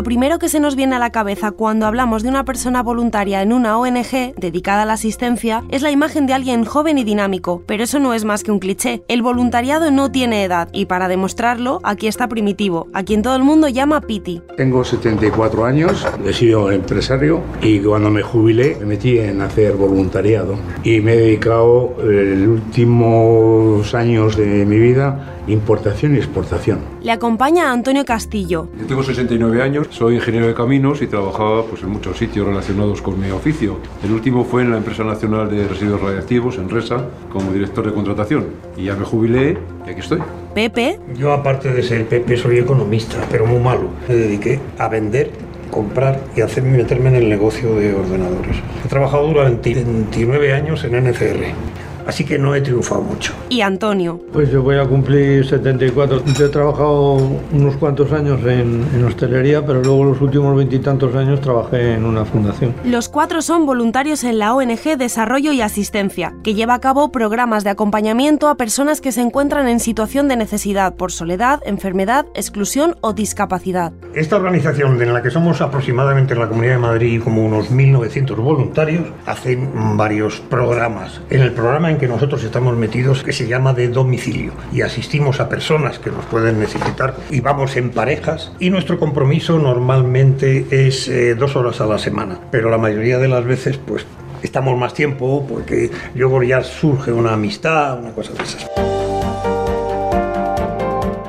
Lo primero que se nos viene a la cabeza cuando hablamos de una persona voluntaria en una ONG dedicada a la asistencia es la imagen de alguien joven y dinámico, pero eso no es más que un cliché. El voluntariado no tiene edad y para demostrarlo, aquí está Primitivo, a quien todo el mundo llama Piti. Tengo 74 años, he sido empresario y cuando me jubilé me metí en hacer voluntariado y me he dedicado eh, los últimos años de mi vida importación y exportación. Le acompaña Antonio Castillo. Yo tengo 69 años, soy ingeniero de caminos y trabajaba pues, en muchos sitios relacionados con mi oficio. El último fue en la Empresa Nacional de Residuos Radiactivos, en RESA, como director de contratación. Y ya me jubilé y aquí estoy. Pepe. Yo aparte de ser Pepe soy economista, pero muy malo. Me dediqué a vender comprar y hacerme meterme en el negocio de ordenadores. He trabajado durante 29 años en NCR así que no he triunfado mucho. Y Antonio. Pues yo voy a cumplir 74. Yo he trabajado unos cuantos años en, en hostelería, pero luego los últimos veintitantos años trabajé en una fundación. Los cuatro son voluntarios en la ONG Desarrollo y Asistencia, que lleva a cabo programas de acompañamiento a personas que se encuentran en situación de necesidad por soledad, enfermedad, exclusión o discapacidad. Esta organización, en la que somos aproximadamente en la Comunidad de Madrid como unos 1.900 voluntarios, hacen varios programas. En el programa en que nosotros estamos metidos, que se llama de domicilio, y asistimos a personas que nos pueden necesitar y vamos en parejas, y nuestro compromiso normalmente es eh, dos horas a la semana, pero la mayoría de las veces pues estamos más tiempo porque luego ya surge una amistad, una cosa de esas.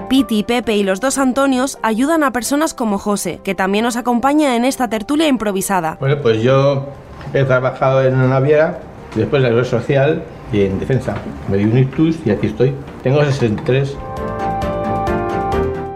Piti, Pepe y los dos Antonios ayudan a personas como José, que también nos acompaña en esta tertulia improvisada. Bueno, pues yo he trabajado en una naviera, después de la social y en defensa. Me di un ictus y aquí estoy. Tengo 63.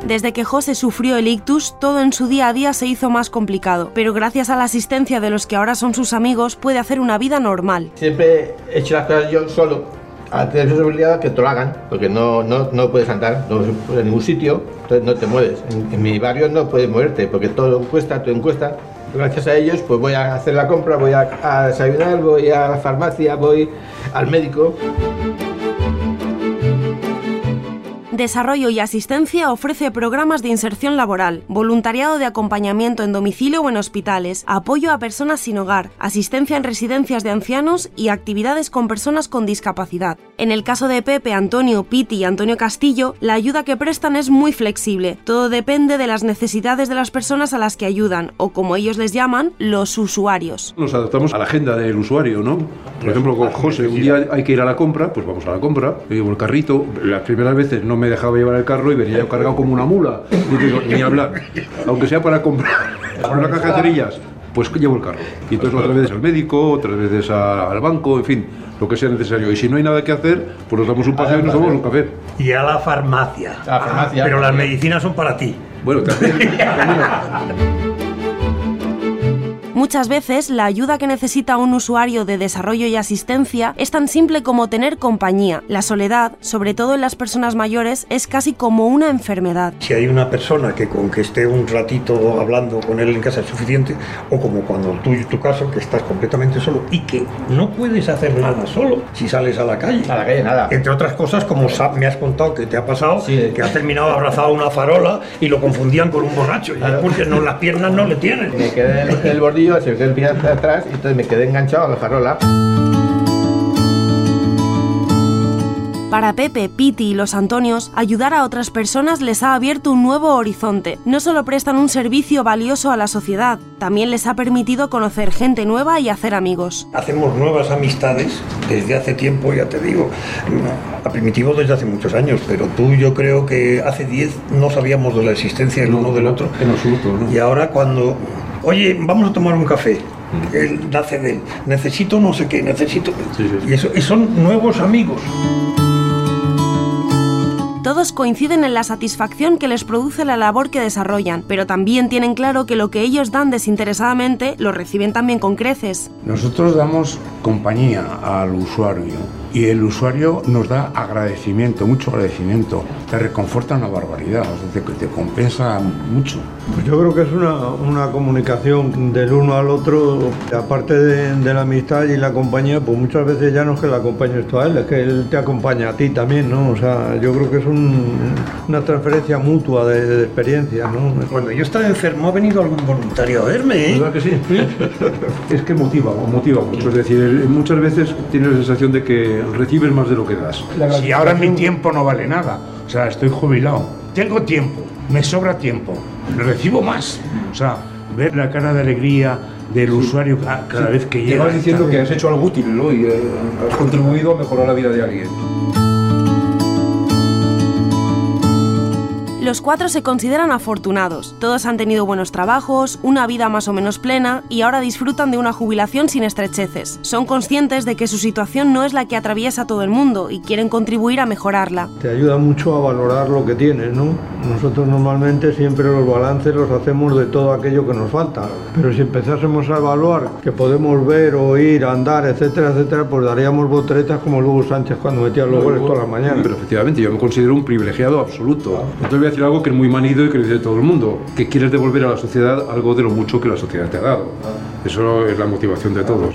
Desde que José sufrió el ictus, todo en su día a día se hizo más complicado, pero gracias a la asistencia de los que ahora son sus amigos puede hacer una vida normal. Siempre he hecho las cosas yo solo, a tener posibilidad que te lo hagan, porque no, no, no puedes andar no puedes en ningún sitio, entonces no te mueves. En, en mi barrio no puedes moverte, porque todo cuesta, todo encuesta. Gracias a ellos, pues voy a hacer la compra, voy a, a desayunar, voy a la farmacia, voy al médico. Desarrollo y Asistencia ofrece programas de inserción laboral, voluntariado de acompañamiento en domicilio o en hospitales, apoyo a personas sin hogar, asistencia en residencias de ancianos y actividades con personas con discapacidad. En el caso de Pepe, Antonio, Piti y Antonio Castillo, la ayuda que prestan es muy flexible. Todo depende de las necesidades de las personas a las que ayudan, o como ellos les llaman, los usuarios. Nos adaptamos a la agenda del usuario, ¿no? Por ejemplo, con José, un día hay que ir a la compra, pues vamos a la compra, yo llevo el carrito, las primeras veces no me dejaba llevar el carro y venía yo cargado como una mula. Y digo, ni hablar, aunque sea para comprar una caja de cerillas, pues llevo el carro. Y entonces otras veces al médico, otras veces a- al banco, en fin, lo que sea necesario. Y si no hay nada que hacer, pues nos damos un paseo y nos tomamos un café. Y a la farmacia. A la farmacia. pero las medicinas son para ti. Bueno, también, también. Muchas veces la ayuda que necesita un usuario de desarrollo y asistencia es tan simple como tener compañía. La soledad, sobre todo en las personas mayores, es casi como una enfermedad. Si hay una persona que con que esté un ratito hablando con él en casa es suficiente, o como cuando tú y tu caso, que estás completamente solo y que no puedes hacer nada solo si sales a la calle. A la calle nada. Entre otras cosas, como me has contado que te ha pasado, Sí. que has terminado abrazado a una farola y lo confundían con un borracho, y porque no, las piernas no le tienen. Me quedé en el bordillo, se me quedó el pie hacia atrás y entonces me quedé enganchado a la farola. Para Pepe, Piti y los Antonios, ayudar a otras personas les ha abierto un nuevo horizonte. No solo prestan un servicio valioso a la sociedad, también les ha permitido conocer gente nueva y hacer amigos. Hacemos nuevas amistades desde hace tiempo, ya te digo. A Primitivo desde hace muchos años, pero tú yo creo que hace 10 no sabíamos de la existencia el uno del otro. En absoluto, ¿no? Y ahora cuando, oye, vamos a tomar un café. Él nace de él. Necesito no sé qué, necesito. Sí, sí, sí. Y eso y son nuevos amigos. Todos coinciden en la satisfacción que les produce la labor que desarrollan, pero también tienen claro que lo que ellos dan desinteresadamente lo reciben también con creces. Nosotros damos compañía al usuario y el usuario nos da agradecimiento, mucho agradecimiento, te reconforta una barbaridad, te, te compensa mucho. Pues yo creo que es una, una comunicación del uno al otro, aparte de, de, la amistad y la compañía, pues muchas veces ya no es que la acompañes tú a él, es que él te acompaña a ti también, ¿no? O sea, yo creo que es un, una transferencia mutua de, de experiencia, ¿no? Cuando yo estaba enfermo ha venido algún voluntario a verme, ¿eh? ¿Verdad que sí? es que motiva, motiva mucho, es decir, muchas veces tienes la sensación de que recibes más de lo que das. Si ahora mi tiempo no vale nada, o sea, estoy jubilado, tengo tiempo, me sobra tiempo, recibo más, o sea, ver la cara de alegría del sí. usuario cada sí. vez que Te llega. vas diciendo que has hecho algo útil ¿no? y eh, has contribuido a mejorar la vida de alguien. Los cuatro se consideran afortunados. Todos han tenido buenos trabajos, una vida más o menos plena y ahora disfrutan de una jubilación sin estrecheces. Son conscientes de que su situación no es la que atraviesa todo el mundo y quieren contribuir a mejorarla. Te ayuda mucho a valorar lo que tienes, ¿no? Nosotros normalmente siempre los balances los hacemos de todo aquello que nos falta. Pero si empezásemos a evaluar que podemos ver, oír, andar, etcétera, etcétera, pues daríamos volteretas como Lugo Sánchez cuando metía los goles todas las mañanas. Pero efectivamente, yo me considero un privilegiado absoluto. Entonces voy a decir algo que es muy manido y que le dice todo el mundo, que quieres devolver a la sociedad algo de lo mucho que la sociedad te ha dado. Eso es la motivación de todos.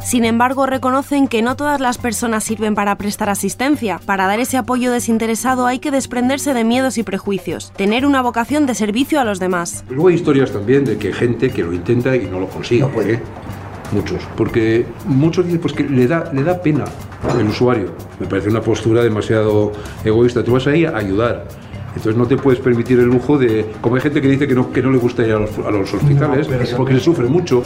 Sin embargo, reconocen que no todas las personas sirven para prestar asistencia. Para dar ese apoyo desinteresado hay que desprenderse de miedos y prejuicios, tener una vocación de servicio a los demás. Luego hay historias también de que gente que lo intenta y no lo consigue. No puede. ¿eh? Muchos, porque muchos dicen pues que le da, le da pena el usuario. Me parece una postura demasiado egoísta. Tú vas ahí a ayudar. Entonces no te puedes permitir el lujo de... Como hay gente que dice que no, que no le gusta ir a los, a los hospitales no, porque se sufre mucho.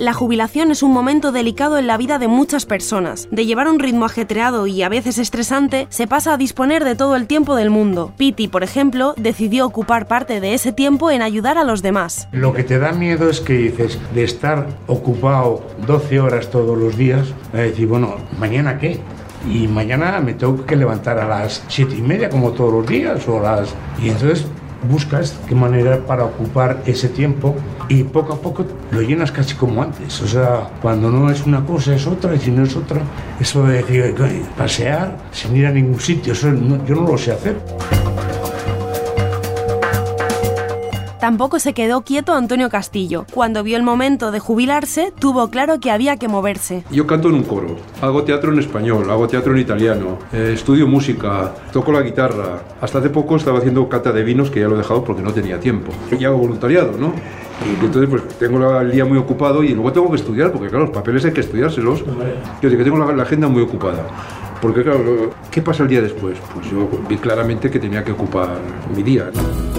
La jubilación es un momento delicado en la vida de muchas personas. De llevar un ritmo ajetreado y a veces estresante, se pasa a disponer de todo el tiempo del mundo. Piti, por ejemplo, decidió ocupar parte de ese tiempo en ayudar a los demás. Lo que te da miedo es que dices, de estar ocupado 12 horas todos los días, a decir, bueno, ¿mañana qué? Y mañana me tengo que levantar a las siete y media como todos los días o las... Y entonces buscas qué manera para ocupar ese tiempo y poco a poco lo llenas casi como antes. O sea, cuando no es una cosa es otra y si no es otra, eso de decir, pasear sin ir a ningún sitio, eso no, yo no lo sé hacer. Tampoco se quedó quieto Antonio Castillo. Cuando vio el momento de jubilarse, tuvo claro que había que moverse. Yo canto en un coro, hago teatro en español, hago teatro en italiano, eh, estudio música, toco la guitarra. Hasta hace poco estaba haciendo cata de vinos, que ya lo he dejado porque no tenía tiempo. Y hago voluntariado, ¿no? Y entonces pues tengo el día muy ocupado y luego tengo que estudiar, porque claro, los papeles hay que estudiárselos. Yo digo que tengo la, la agenda muy ocupada. Porque claro, ¿qué pasa el día después? Pues yo vi claramente que tenía que ocupar mi día, ¿no?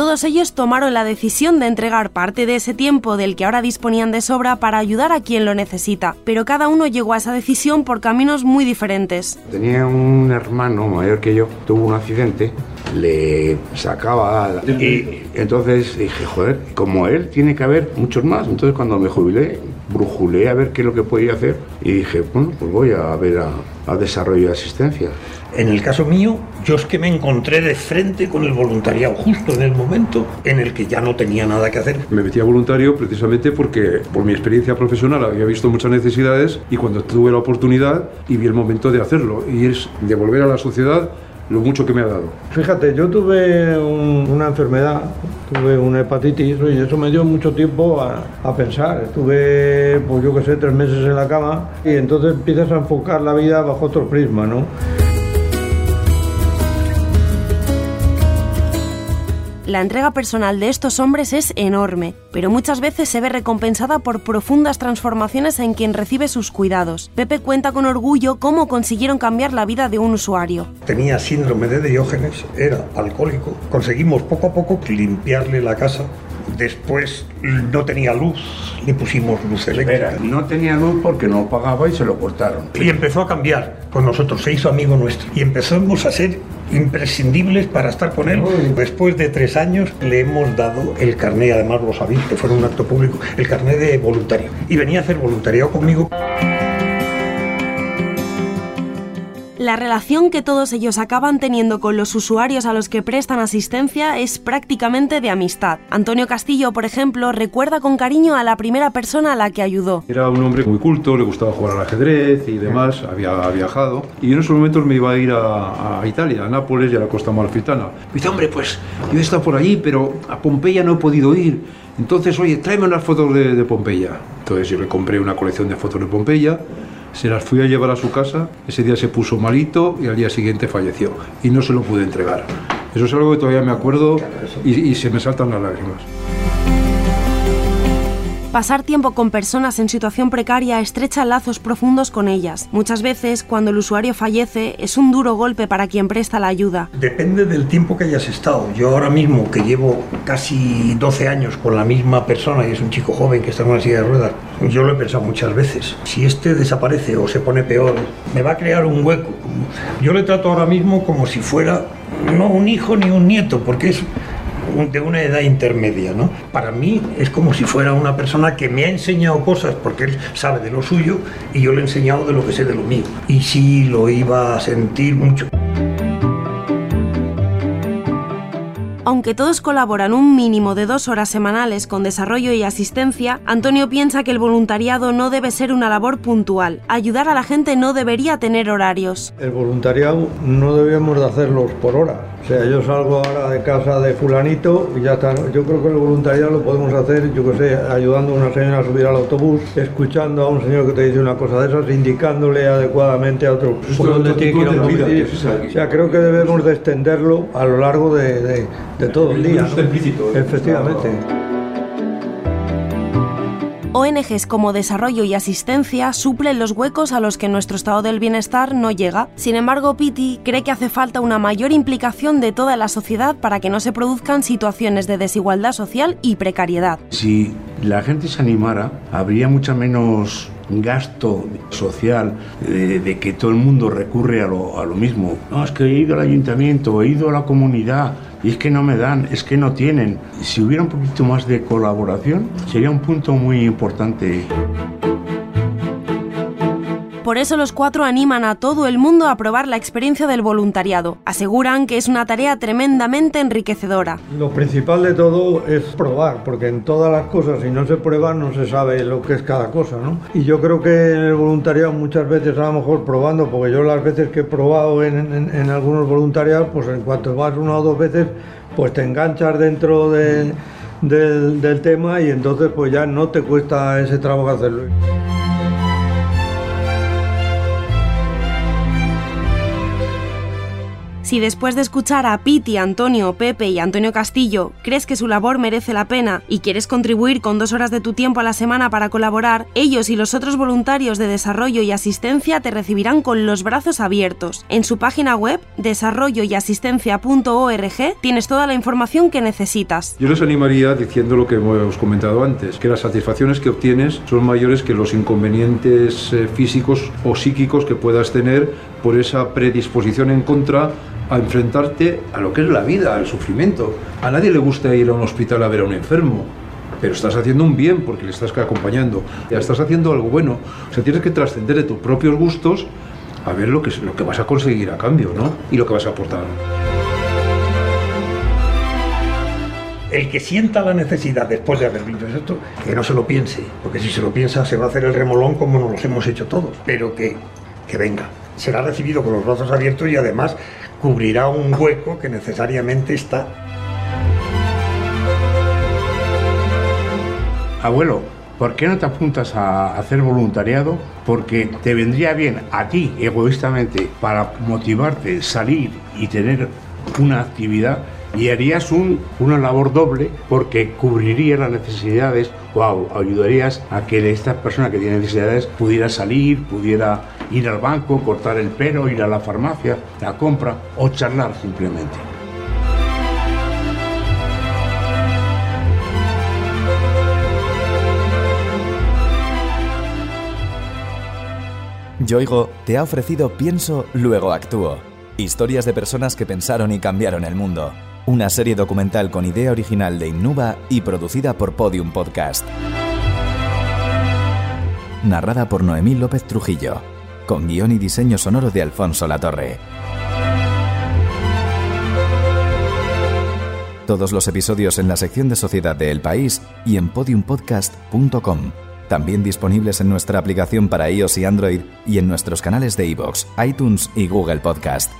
Todos ellos tomaron la decisión de entregar parte de ese tiempo del que ahora disponían de sobra para ayudar a quien lo necesita, pero cada uno llegó a esa decisión por caminos muy diferentes. Tenía un hermano mayor que yo, tuvo un accidente, le sacaba y entonces dije, joder, como él tiene que haber muchos más. Entonces cuando me jubilé, brujulé a ver qué es lo que podía hacer y dije, bueno, pues voy a ver a, a desarrollo de asistencia. En el caso mío, yo es que me encontré de frente con el voluntariado justo en el momento en el que ya no tenía nada que hacer. Me metí a voluntario precisamente porque por mi experiencia profesional había visto muchas necesidades y cuando tuve la oportunidad y vi el momento de hacerlo y es devolver a la sociedad lo mucho que me ha dado. Fíjate, yo tuve un, una enfermedad, tuve una hepatitis y eso me dio mucho tiempo a, a, pensar. Estuve, pues yo qué sé, tres meses en la cama y entonces empiezas a enfocar la vida bajo otro prisma, ¿no? La entrega personal de estos hombres es enorme, pero muchas veces se ve recompensada por profundas transformaciones en quien recibe sus cuidados. Pepe cuenta con orgullo cómo consiguieron cambiar la vida de un usuario. Tenía síndrome de Diógenes, era alcohólico. Conseguimos poco a poco limpiarle la casa Después no tenía luz, le pusimos luz eléctrica. no tenía luz porque no pagaba y se lo cortaron. Y empezó a cambiar con nosotros, se hizo amigo nuestro. Y empezamos a ser imprescindibles para estar con él. Después de tres años le hemos dado el carné, además lo sabéis, que fue un acto público, el carné de voluntario. Y venía a hacer voluntariado conmigo. La relación que todos ellos acaban teniendo con los usuarios a los que prestan asistencia es prácticamente de amistad. Antonio Castillo, por ejemplo, recuerda con cariño a la primera persona a la que ayudó. Era un hombre muy culto, le gustaba jugar al ajedrez y demás, había viajado. Y en esos momentos me iba a ir a, Italia, a Nápoles y a la costa malfitana. Me dice, hombre, pues yo he estado por allí, pero a Pompeya no he podido ir. Entonces, oye, tráeme unas fotos de, de Pompeya. Entonces yo le compré una colección de fotos de Pompeya se las fui a llevar a su casa, ese día se puso malito y al día siguiente falleció y no se lo pude entregar. Eso es algo que todavía me acuerdo y, y se me saltan las lágrimas. Pasar tiempo con personas en situación precaria estrecha lazos profundos con ellas. Muchas veces, cuando el usuario fallece, es un duro golpe para quien presta la ayuda. Depende del tiempo que hayas estado. Yo ahora mismo, que llevo casi 12 años con la misma persona y es un chico joven que está en una silla de ruedas, yo lo he pensado muchas veces. Si este desaparece o se pone peor, me va a crear un hueco. Yo le trato ahora mismo como si fuera no un hijo ni un nieto, porque es de una edad intermedia, ¿no? Para mí es como si fuera una persona que me ha enseñado cosas porque él sabe de lo suyo y yo le he enseñado de lo que sé de lo mío. Y sí lo iba a sentir mucho. Aunque todos colaboran un mínimo de dos horas semanales con desarrollo y asistencia, Antonio piensa que el voluntariado no debe ser una labor puntual. Ayudar a la gente no debería tener horarios. El voluntariado no debemos de hacerlos por hora. O sea, yo salgo ahora de casa de fulanito y ya está. Yo creo que el voluntariado lo podemos hacer, yo que sé, ayudando a una señora a subir al autobús, escuchando a un señor que te dice una cosa de esas, indicándole adecuadamente a otro por dónde tiene que ir a O sea, creo que debemos de extenderlo a lo largo de de todo el día. Efectivamente. ONGs como Desarrollo y Asistencia suplen los huecos a los que nuestro estado del bienestar no llega. Sin embargo, Piti cree que hace falta una mayor implicación de toda la sociedad para que no se produzcan situaciones de desigualdad social y precariedad. Si la gente se animara, habría mucha menos gasto social de, que todo el mundo recurre a lo, a lo mismo. No, es que he ido al ayuntamiento, he ido a la comunidad, y es que no me dan, es que no tienen. Si hubiera un poquito más de colaboración, sería un punto muy importante. Por eso los cuatro animan a todo el mundo a probar la experiencia del voluntariado. Aseguran que es una tarea tremendamente enriquecedora. Lo principal de todo es probar, porque en todas las cosas, si no se prueba, no se sabe lo que es cada cosa, ¿no? Y yo creo que en el voluntariado muchas veces a lo mejor probando, porque yo las veces que he probado en, algunos voluntariados, pues en cuanto vas una o dos veces, pues te enganchas dentro de, del, del tema y entonces pues ya no te cuesta ese trabajo hacerlo. Si después de escuchar a Piti, Antonio, Pepe y Antonio Castillo crees que su labor merece la pena y quieres contribuir con dos horas de tu tiempo a la semana para colaborar, ellos y los otros voluntarios de desarrollo y asistencia te recibirán con los brazos abiertos. En su página web, desarrolloyasistencia.org, tienes toda la información que necesitas. Yo les animaría diciendo lo que hemos comentado antes, que las satisfacciones que obtienes son mayores que los inconvenientes eh, físicos o psíquicos que puedas tener por esa predisposición en contra a enfrentarte a lo que es la vida, al sufrimiento. A nadie le gusta ir a un hospital a ver a un enfermo, pero estás haciendo un bien porque le estás acompañando, ya estás haciendo algo bueno. O sea, tienes que trascender de tus propios gustos a ver lo que, lo que vas a conseguir a cambio, ¿no? Y lo que vas a aportar. El que sienta la necesidad después de haber visto esto, que no se lo piense, porque si se lo piensa se va a hacer el remolón como nos lo hemos hecho todos, pero que, que venga. Será recibido con los brazos abiertos y además cubrirá un hueco que necesariamente está. Abuelo, ¿por qué no te apuntas a hacer voluntariado? Porque te vendría bien a ti, egoístamente, para motivarte, salir y tener una actividad y harías un, una labor doble porque cubriría las necesidades o ayudarías a que esta persona que tiene necesidades pudiera salir, pudiera ir al banco, cortar el pelo, ir a la farmacia, la compra o charlar simplemente. Yoigo te ha ofrecido Pienso, luego actúo. Historias de personas que pensaron y cambiaron el mundo. Una serie documental con idea original de Innuba y producida por Podium Podcast. Narrada por Noemí López Trujillo. Con guion y diseño sonoro de Alfonso Latorre. Todos los episodios en la sección de Sociedad de El País y en podiumpodcast.com. También disponibles en nuestra aplicación para iOS y Android y en nuestros canales de iVoox, iTunes y Google Podcast.